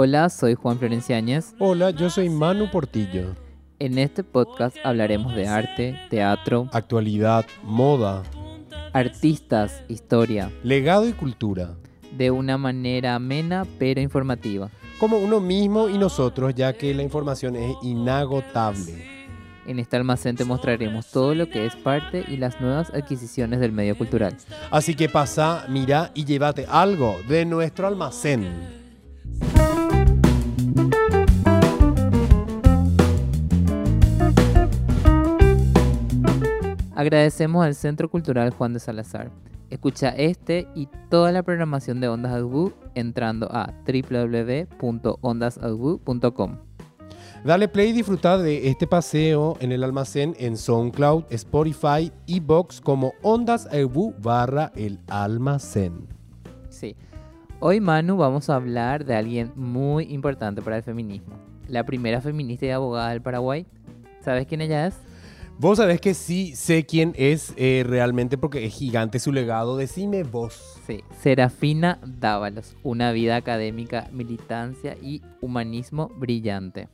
Hola, soy Juan Florenciáñez. Hola, yo soy Manu Portillo. En este podcast hablaremos de arte, teatro, Actualidad, moda, artistas, historia, legado y cultura. de una manera amena pero informativa. Como uno mismo y nosotros, ya que la información es inagotable. En este almacén te mostraremos todo lo que es parte y las nuevas adquisiciones del medio cultural. Así que pasa, mira y llévate algo de nuestro almacén. Agradecemos al Centro Cultural Juan de Salazar. Escucha este y toda la programación de Ondas Audbu entrando a www.ondasaudbu.com. Dale play y disfruta de este paseo en el almacén en SoundCloud, Spotify y Box como Ondas Ebu barra el almacén. Sí. Hoy, Manu, vamos a hablar de alguien muy importante para el feminismo. La primera feminista y abogada del Paraguay. ¿Sabes quién ella es? Vos sabés que sí sé quién es eh, realmente porque es gigante su legado. Decime vos. Sí, Serafina Dávalos. Una vida académica, militancia y humanismo brillante.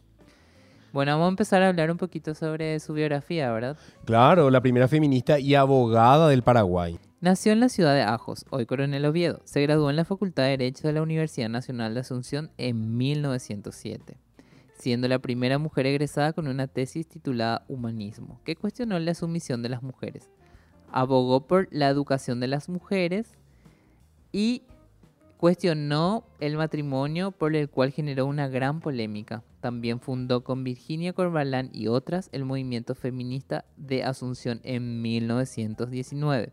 Bueno, vamos a empezar a hablar un poquito sobre su biografía, ¿verdad? Claro, la primera feminista y abogada del Paraguay. Nació en la ciudad de Ajos, hoy Coronel Oviedo. Se graduó en la Facultad de Derecho de la Universidad Nacional de Asunción en 1907, siendo la primera mujer egresada con una tesis titulada Humanismo, que cuestionó la sumisión de las mujeres. Abogó por la educación de las mujeres y cuestionó el matrimonio por el cual generó una gran polémica. También fundó con Virginia Corbalán y otras el movimiento feminista de Asunción en 1919.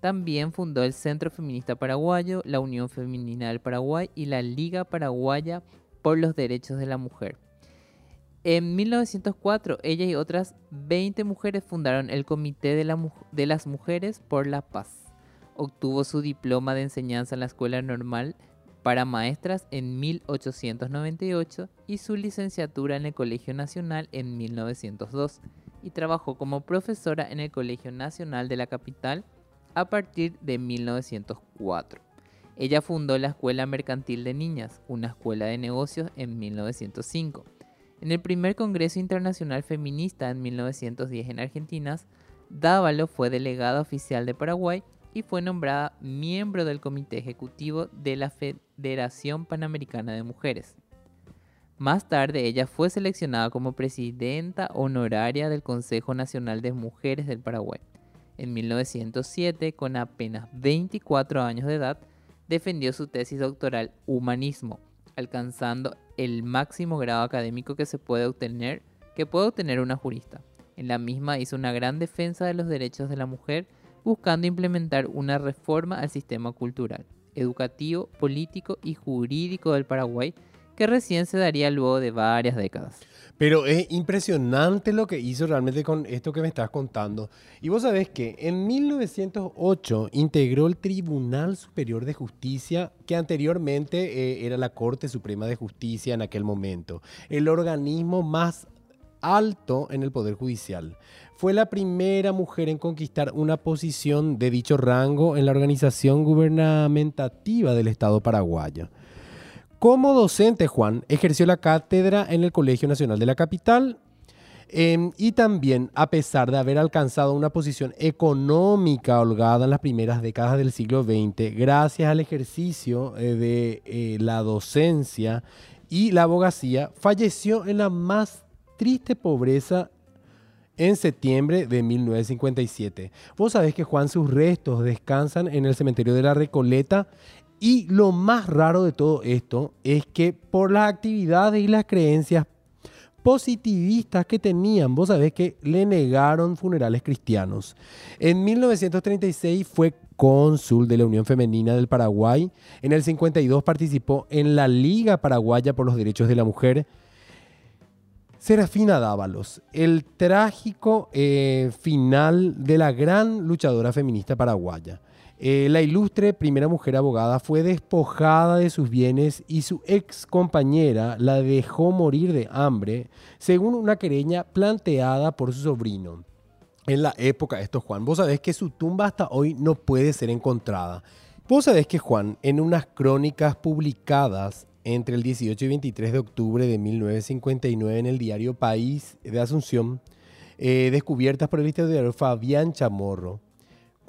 También fundó el Centro Feminista Paraguayo, la Unión Femenina del Paraguay y la Liga Paraguaya por los Derechos de la Mujer. En 1904, ella y otras 20 mujeres fundaron el Comité de, las Mujeres por la Paz. Obtuvo su diploma de enseñanza en la Escuela Normal para Maestras en 1898 y su licenciatura en el Colegio Nacional en 1902 y trabajó como profesora en el Colegio Nacional de la capital a partir de 1904. Ella fundó la Escuela Mercantil de Niñas, una escuela de negocios en 1905. En el primer Congreso Internacional Feminista en 1910 en Argentina, Dávalo fue delegada oficial de Paraguay y fue nombrada miembro del Comité Ejecutivo de la Federación Panamericana de Mujeres. Más tarde, ella fue seleccionada como presidenta honoraria del Consejo Nacional de Mujeres del Paraguay. En 1907, con apenas 24 años de edad, defendió su tesis doctoral Humanismo, alcanzando el máximo grado académico que se puede obtener, que puede obtener una jurista. En la misma hizo una gran defensa de los derechos de la mujer, buscando implementar una reforma al sistema cultural, educativo, político y jurídico del Paraguay, que recién se daría luego de varias décadas. Pero es impresionante lo que hizo realmente con esto que me estás contando. Y vos sabés que en 1908 integró el Tribunal Superior de Justicia, que anteriormente eh, era la Corte Suprema de Justicia en aquel momento, el organismo más alto en el Poder Judicial. Fue la primera mujer en conquistar una posición de dicho rango en la organización gubernamentativa del Estado paraguayo. Como docente, Juan ejerció la cátedra en el Colegio Nacional de la Capital eh, y también, a pesar de haber alcanzado una posición económica holgada en las primeras décadas del siglo XX, gracias al ejercicio eh, de eh, la docencia y la abogacía, falleció en la más triste pobreza en septiembre de 1957. Vos sabés que Juan sus restos descansan en el cementerio de la Recoleta y lo más raro de todo esto es que por las actividades y las creencias positivistas que tenían, vos sabés que le negaron funerales cristianos. En 1936 fue cónsul de la Unión Femenina del Paraguay. En el 52 participó en la Liga Paraguaya por los Derechos de la Mujer. Serafina Dávalos, el trágico eh, final de la gran luchadora feminista paraguaya. Eh, la ilustre primera mujer abogada fue despojada de sus bienes y su ex compañera la dejó morir de hambre, según una querella planteada por su sobrino. En la época, esto Juan, vos sabés que su tumba hasta hoy no puede ser encontrada. Vos sabés que Juan, en unas crónicas publicadas entre el 18 y 23 de octubre de 1959 en el diario País de Asunción, eh, descubiertas por el historiador Fabián Chamorro,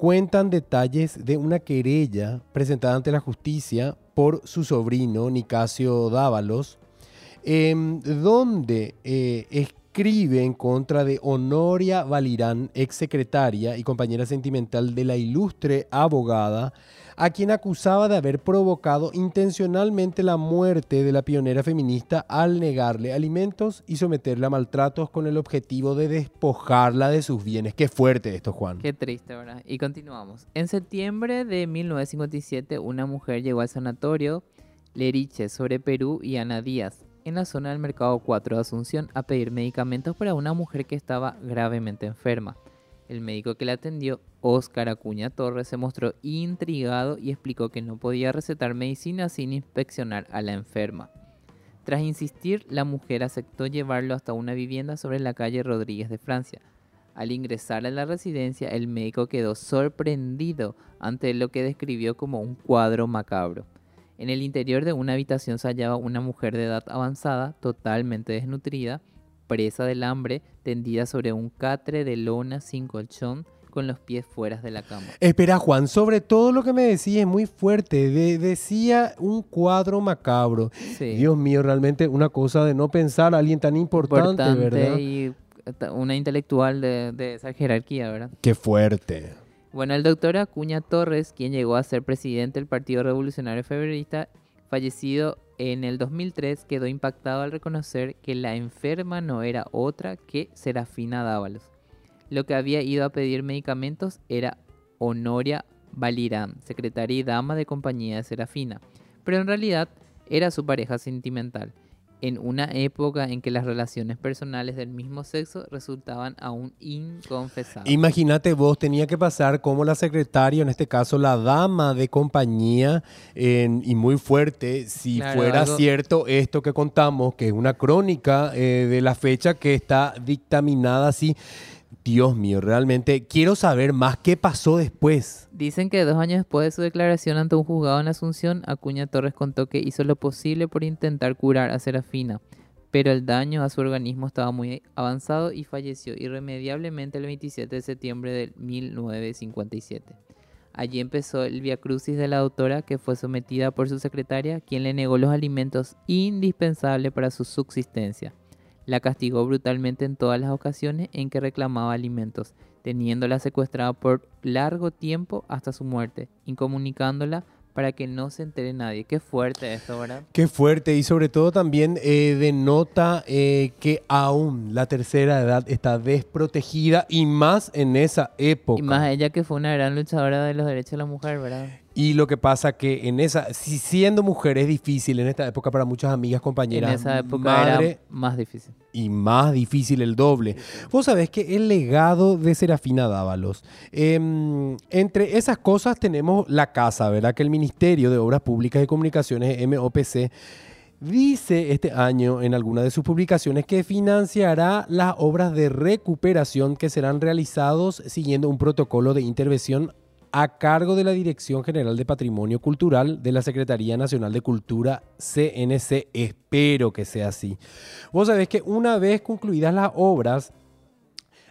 cuentan detalles de una querella presentada ante la justicia por su sobrino Nicasio Dávalos, em, donde eh, escribe en contra de Honoria Valirán, ex secretaria y compañera sentimental de la ilustre abogada, a quien acusaba de haber provocado intencionalmente la muerte de la pionera feminista al negarle alimentos y someterla a maltratos con el objetivo de despojarla de sus bienes. Qué fuerte esto, Juan. Qué triste, ¿verdad? Y continuamos. En septiembre de 1957, una mujer llegó al sanatorio Leriche sobre Perú y Ana Díaz en la zona del Mercado 4 de Asunción a pedir medicamentos para una mujer que estaba gravemente enferma. El médico que la atendió, Óscar Acuña Torres, se mostró intrigado y explicó que no podía recetar medicina sin inspeccionar a la enferma. Tras insistir, la mujer aceptó llevarlo hasta una vivienda sobre la calle Rodríguez de Francia. Al ingresar a la residencia, el médico quedó sorprendido ante lo que describió como un cuadro macabro. En el interior de una habitación se hallaba una mujer de edad avanzada, totalmente desnutrida, presa del hambre, tendida sobre un catre de lona sin colchón, con los pies fuera de la cama. Espera, Juan, sobre todo lo que me decía es muy fuerte. decía un cuadro macabro. Dios mío, realmente una cosa de no pensar a alguien tan importante, ¿verdad? Y una intelectual de, de esa jerarquía, ¿verdad? Qué fuerte. Bueno, el doctor Acuña Torres, quien llegó a ser presidente del Partido Revolucionario Febrerista, fallecido en el 2003, quedó impactado al reconocer que la enferma no era otra que Serafina Dávalos. Lo que había ido a pedir medicamentos era Honoria Valirán, secretaria y dama de compañía de Serafina, pero en realidad era su pareja sentimental en una época en que las relaciones personales del mismo sexo resultaban aún inconfesables. Imagínate vos, tenía que pasar como la secretaria, en este caso la dama de compañía, y muy fuerte, si fuera cierto esto que contamos, que es una crónica eh, de la fecha que está dictaminada así. Dios mío, realmente quiero saber más qué pasó después. Dicen que dos años después de su declaración ante un juzgado en Asunción, Acuña Torres contó que hizo lo posible por intentar curar a Serafina, pero el daño a su organismo estaba muy avanzado y falleció irremediablemente el 27 de septiembre de 1957. Allí empezó el viacrucis de la doctora que fue sometida por su secretaria, quien le negó los alimentos indispensables para su subsistencia. La castigó brutalmente en todas las ocasiones en que reclamaba alimentos, teniéndola secuestrada por largo tiempo hasta su muerte, incomunicándola para que no se entere nadie. Qué fuerte esto, ¿verdad? Qué fuerte y sobre todo también eh, denota eh, que aún la tercera edad está desprotegida y más en esa época. Y más ella que fue una gran luchadora de los derechos de la mujer, ¿verdad? Y lo que pasa que en esa, si siendo mujer es difícil en esta época para muchas amigas, compañeras. En esa época era más difícil. Y más difícil el doble. Vos sabés que el legado de Serafina Dávalos, em, entre esas cosas tenemos la casa, ¿verdad? Que el Ministerio de Obras Públicas y Comunicaciones, MOPC, Dice este año en alguna de sus publicaciones que financiará las obras de recuperación que serán realizados siguiendo un protocolo de intervención a cargo de la Dirección General de Patrimonio Cultural de la Secretaría Nacional de Cultura CNC. Espero que sea así. Vos sabés que una vez concluidas las obras,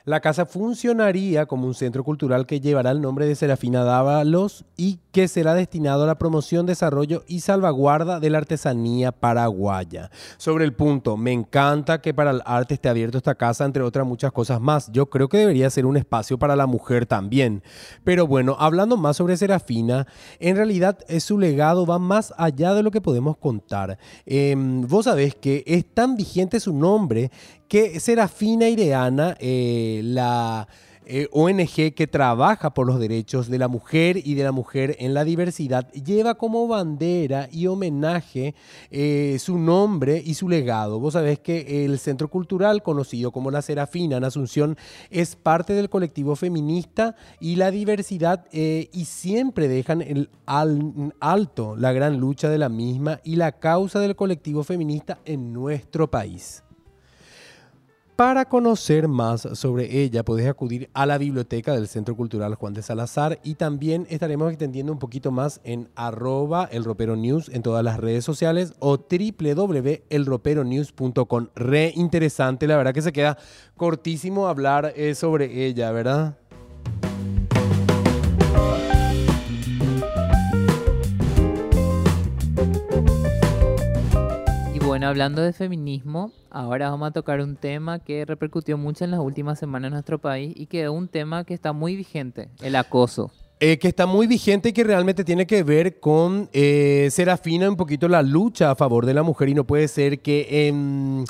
la casa funcionaría como un centro cultural que llevará el nombre de Serafina Dávalos y que será destinado a la promoción, desarrollo y salvaguarda de la artesanía paraguaya. Sobre el punto, me encanta que para el arte esté abierto esta casa, entre otras muchas cosas más. Yo creo que debería ser un espacio para la mujer también. Pero bueno, hablando más sobre Serafina, en realidad eh, su legado va más allá de lo que podemos contar. Em, vos sabés que es tan vigente su nombre que Serafina Ireana, eh, la eh, ONG que trabaja por los derechos de la mujer y de la mujer en la diversidad, lleva como bandera y homenaje eh, su nombre y su legado. Vos sabés que el Centro Cultural, conocido como La Serafina en Asunción, es parte del colectivo feminista y la diversidad y siempre dejan el alto la gran lucha de la misma y la causa del colectivo feminista en nuestro país. Para conocer más sobre ella, podés acudir a la biblioteca del Centro Cultural Juan de Salazar y también estaremos extendiendo un poquito más en arroba el ropero news en todas las redes sociales o www.elroperonews.com. Re interesante, la verdad que se queda cortísimo hablar eh, sobre ella, ¿verdad? Bueno, hablando de feminismo, ahora vamos a tocar un tema que repercutió mucho en las últimas semanas en nuestro país y que es un tema que está muy vigente, el acoso. Eh, que está muy vigente y que realmente tiene que ver con eh, ser afina un poquito la lucha a favor de la mujer y no puede ser que en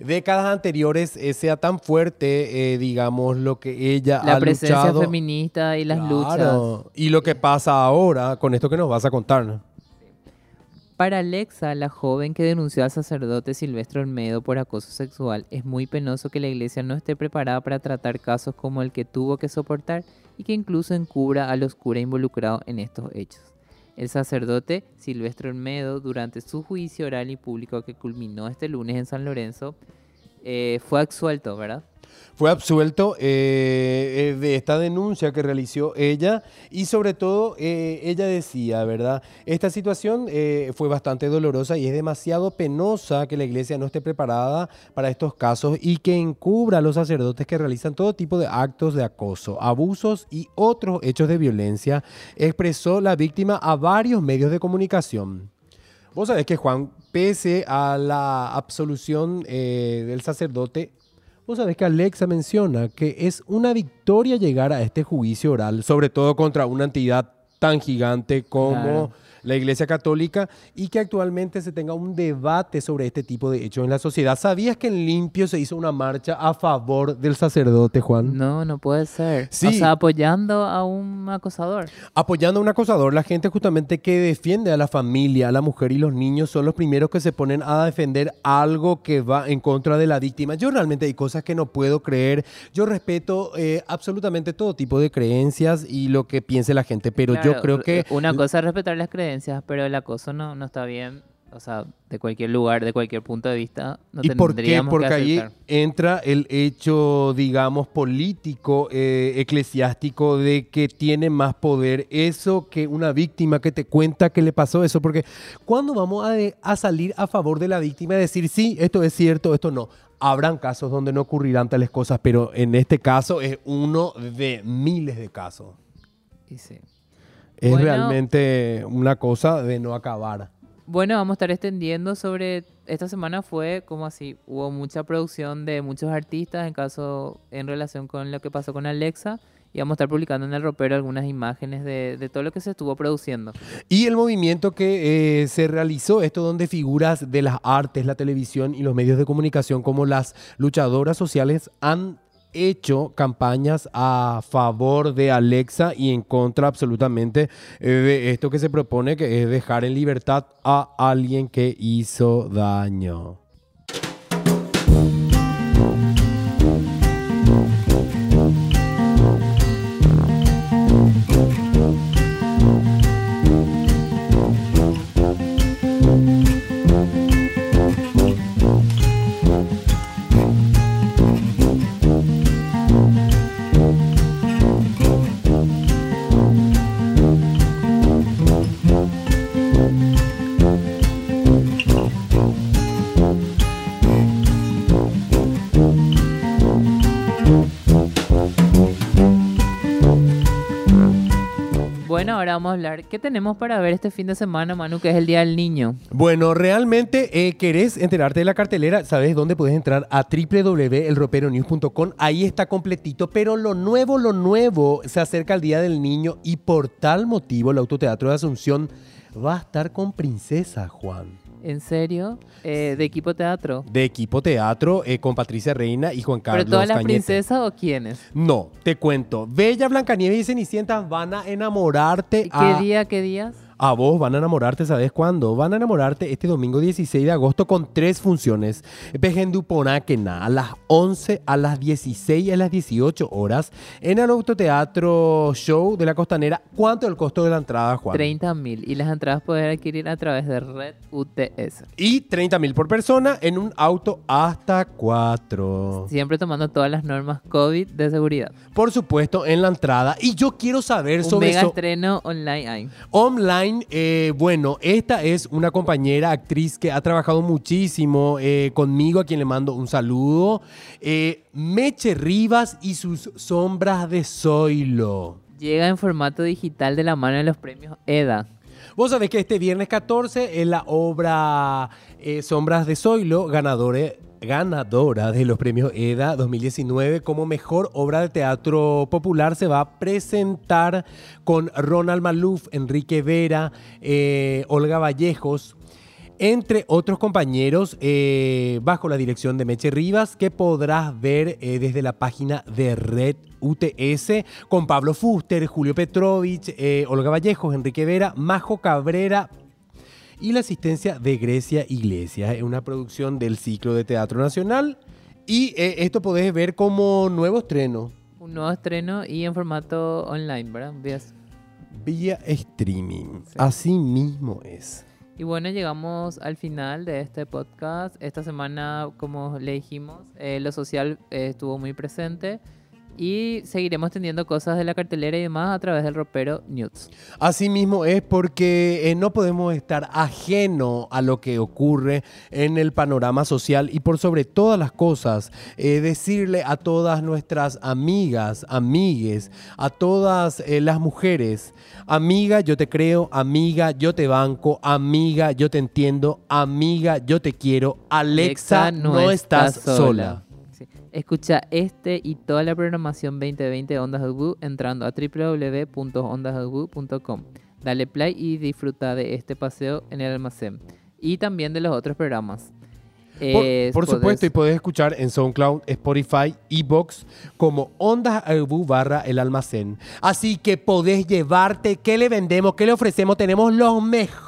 décadas anteriores eh, sea tan fuerte, digamos, lo que ella la ha presencia feminista y las luchas. Y lo que pasa ahora con esto que nos vas a contar. Para Alexa, la joven que denunció al sacerdote Silvestre Olmedo por acoso sexual, es muy penoso que la iglesia no esté preparada para tratar casos como el que tuvo que soportar y que incluso encubra a los curas involucrados en estos hechos. El sacerdote Silvestre Olmedo, durante su juicio oral y público que culminó este lunes en San Lorenzo, eh, fue absuelto, ¿verdad? Fue absuelto eh, eh, de esta denuncia que realizó ella y sobre todo eh, ella decía, ¿verdad? Esta situación fue bastante dolorosa y es demasiado penosa que la iglesia no esté preparada para estos casos y que encubra a los sacerdotes que realizan todo tipo de actos de acoso, abusos y otros hechos de violencia, expresó la víctima a varios medios de comunicación. Vos sabés que Juan, pese a la absolución del sacerdote, Vos sabés que Alexa menciona que es una victoria llegar a este juicio oral, sobre todo contra una entidad tan gigante como la Iglesia Católica y que actualmente se tenga un debate sobre este tipo de hechos en la sociedad. ¿Sabías que en Limpio se hizo una marcha a favor del sacerdote, Juan? No, no puede ser. Sí. O sea, apoyando a un acosador. Apoyando a un acosador. La gente justamente que defiende a la familia, a la mujer y los niños son los primeros que se ponen a defender algo que va en contra de la víctima. Yo realmente hay cosas que no puedo creer. Yo respeto eh, absolutamente todo tipo de creencias y lo que piense la gente, pero yo creo que... Una cosa es respetar las creencias pero el acoso no, no está bien. O sea, de cualquier lugar, de cualquier punto de vista, no ¿Y por qué? Porque ahí entra el hecho, digamos, político, eh, eclesiástico, de que tiene más poder eso que una víctima que te cuenta que le pasó eso. Porque ¿cuándo vamos a, a salir a favor de la víctima y decir, sí, esto es cierto, esto no? Habrán casos donde no ocurrirán tales cosas, pero en este caso es uno de miles de casos. Y sí es realmente una cosa de no acabar. Bueno, vamos a estar extendiendo sobre esta semana fue como así, hubo mucha producción de muchos artistas en caso en relación con lo que pasó con Alexa y vamos a estar publicando en el ropero algunas imágenes de, todo lo que se estuvo produciendo. Y el movimiento que eh, se realizó, esto donde figuras de las artes, la televisión y los medios de comunicación como las luchadoras sociales han hecho campañas a favor de Alexa y en contra absolutamente eh, de esto que se propone, que es dejar en libertad a alguien que hizo daño. Vamos a hablar. ¿Qué tenemos para ver este fin de semana, Manu, que es el Día del Niño? Bueno, realmente eh, querés enterarte de la cartelera, ¿sabes dónde puedes entrar? A www.elroperonews.com. Ahí está completito, pero lo nuevo, lo nuevo, se acerca el Día del Niño y por tal motivo el Autoteatro de Asunción va a estar con Princesa, Juan. ¿En serio? Eh, ¿De equipo teatro? De equipo teatro eh, con Patricia Reina y Juan Carlos ¿Pero todas las princesas o quiénes? No, te cuento. Bella, Blancanieves y Cenicienta van a enamorarte. ¿Qué día, qué días? A vos van a enamorarte, ¿sabes cuándo? Van a enamorarte este domingo 16 de agosto con tres funciones. Pejenduponaquena a las 11, a las 16 y a las 18 horas en el Autoteatro Show de la Costanera. ¿Cuánto es el costo de la entrada, Juan? 30 mil. Y las entradas pueden adquirir a través de Red UTS. Y 30 mil por persona en un auto hasta 4. Siempre tomando todas las normas COVID de seguridad. Por supuesto, en la entrada. Y yo quiero saber Un sobre mega eso. estreno online hay. Eh, bueno, esta es una compañera actriz que ha trabajado muchísimo eh, conmigo, a quien le mando un saludo. Eh, Meche Rivas y sus sombras de Zoilo. Llega en formato digital de la mano de los premios EDA. Vos sabés que este viernes 14 es la obra Sombras de Zoilo, ganadora, ganadora de los premios EDA 2019 como mejor obra de teatro popular. Se va a presentar con Ronald Maluf, Enrique Vera, eh, Olga Vallejos. Entre otros compañeros, eh, bajo la dirección de Meche Rivas, que podrás ver eh, desde la página de Red UTS, con Pablo Fuster, Julio Petrovich, Olga Vallejos, Enrique Vera, Majo Cabrera, y la asistencia de Grecia Iglesias. Es una producción del ciclo de Teatro Nacional. Y eh, esto podés ver como nuevo estreno Un nuevo estreno y en formato online, ¿verdad? Vías. vía streaming. Sí. Así mismo es. Y bueno, llegamos al final de este podcast. Esta semana, como le dijimos, eh, lo social eh, estuvo muy presente. Y seguiremos teniendo cosas de la cartelera y demás a través del ropero News. Así mismo es porque eh, no podemos estar ajeno a lo que ocurre en el panorama social y por sobre todas las cosas, eh, decirle a todas nuestras amigas, amigues, a todas eh, las mujeres, amiga, yo te creo, amiga, yo te banco, amiga, yo te entiendo, amiga, yo te quiero, Alexa, no, estás sola. Escucha este y toda la programación 2020 de Ondas del entrando a www.ondasdelwoo.com. Dale play y disfruta de este paseo en el almacén. Y también de los otros programas. Por, Eh, por podés- supuesto, y podés escuchar en SoundCloud, Spotify, Ebox como Ondas Albu barra el almacén. Así que podés llevarte, ¿qué le vendemos? ¿Qué le ofrecemos? Tenemos los mejores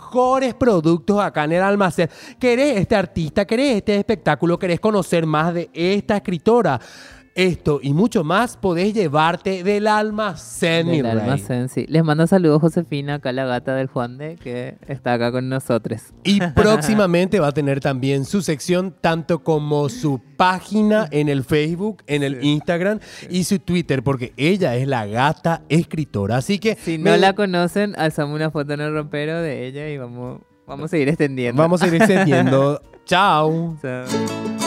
productos acá en el almacén. ¿Querés este artista? ¿Querés este espectáculo? ¿Querés conocer más de esta escritora? Esto y mucho más podés llevarte del almacén, del almacén, sí. Les mando saludos Josefina, acá la gata del Juan de, que está acá con nosotros. Y próximamente va a tener también su sección, tanto como su página en el Facebook, en el Instagram y su Twitter, porque ella es la gata escritora. Así que Si me- no la conocen, alzamos una foto en el rompero de ella y vamos, vamos a seguir extendiendo. vamos a ir extendiendo. Chao. Chao.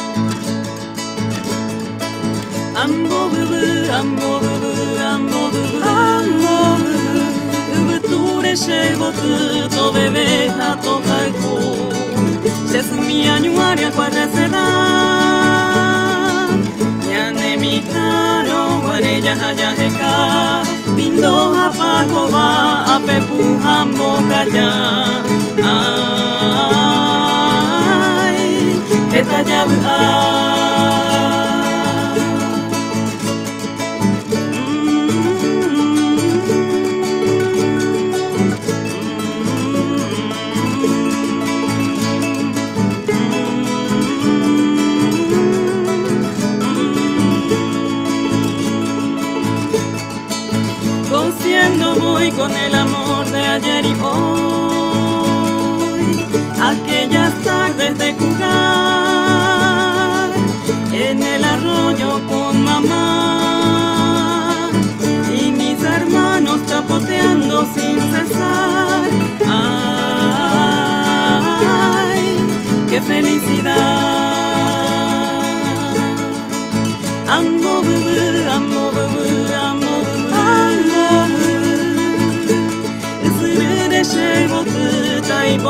Amoruru, amoruru, amoruru, amoruru Ëvëture shëvo të të veveta të kajko Shesë mia njuarja kwa rësera Njane mi taro, vareja haja heka Pindo hapakova, apepuha mokaja Ai, eta javu ai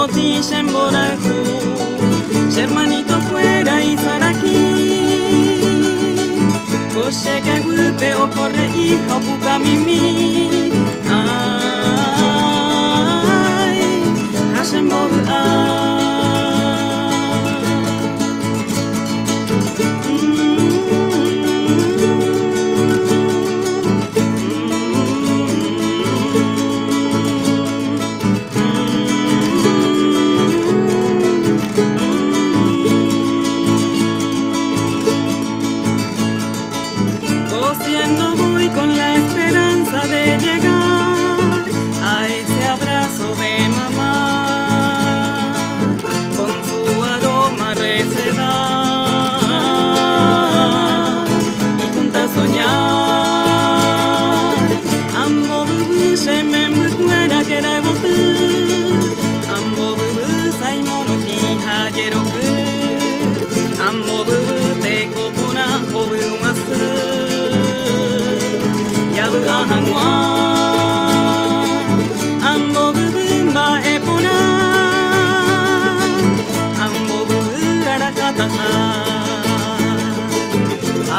taipoti shemboraku. Hermanito fuera y aquí. Koshe que gupe o corre hija puka mimi. quiero que amor te copona o más ya lo ganan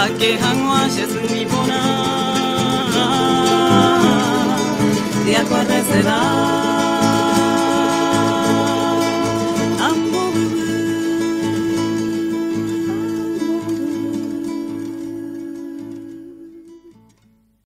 ake hangwa shesni bona ya kwa reseda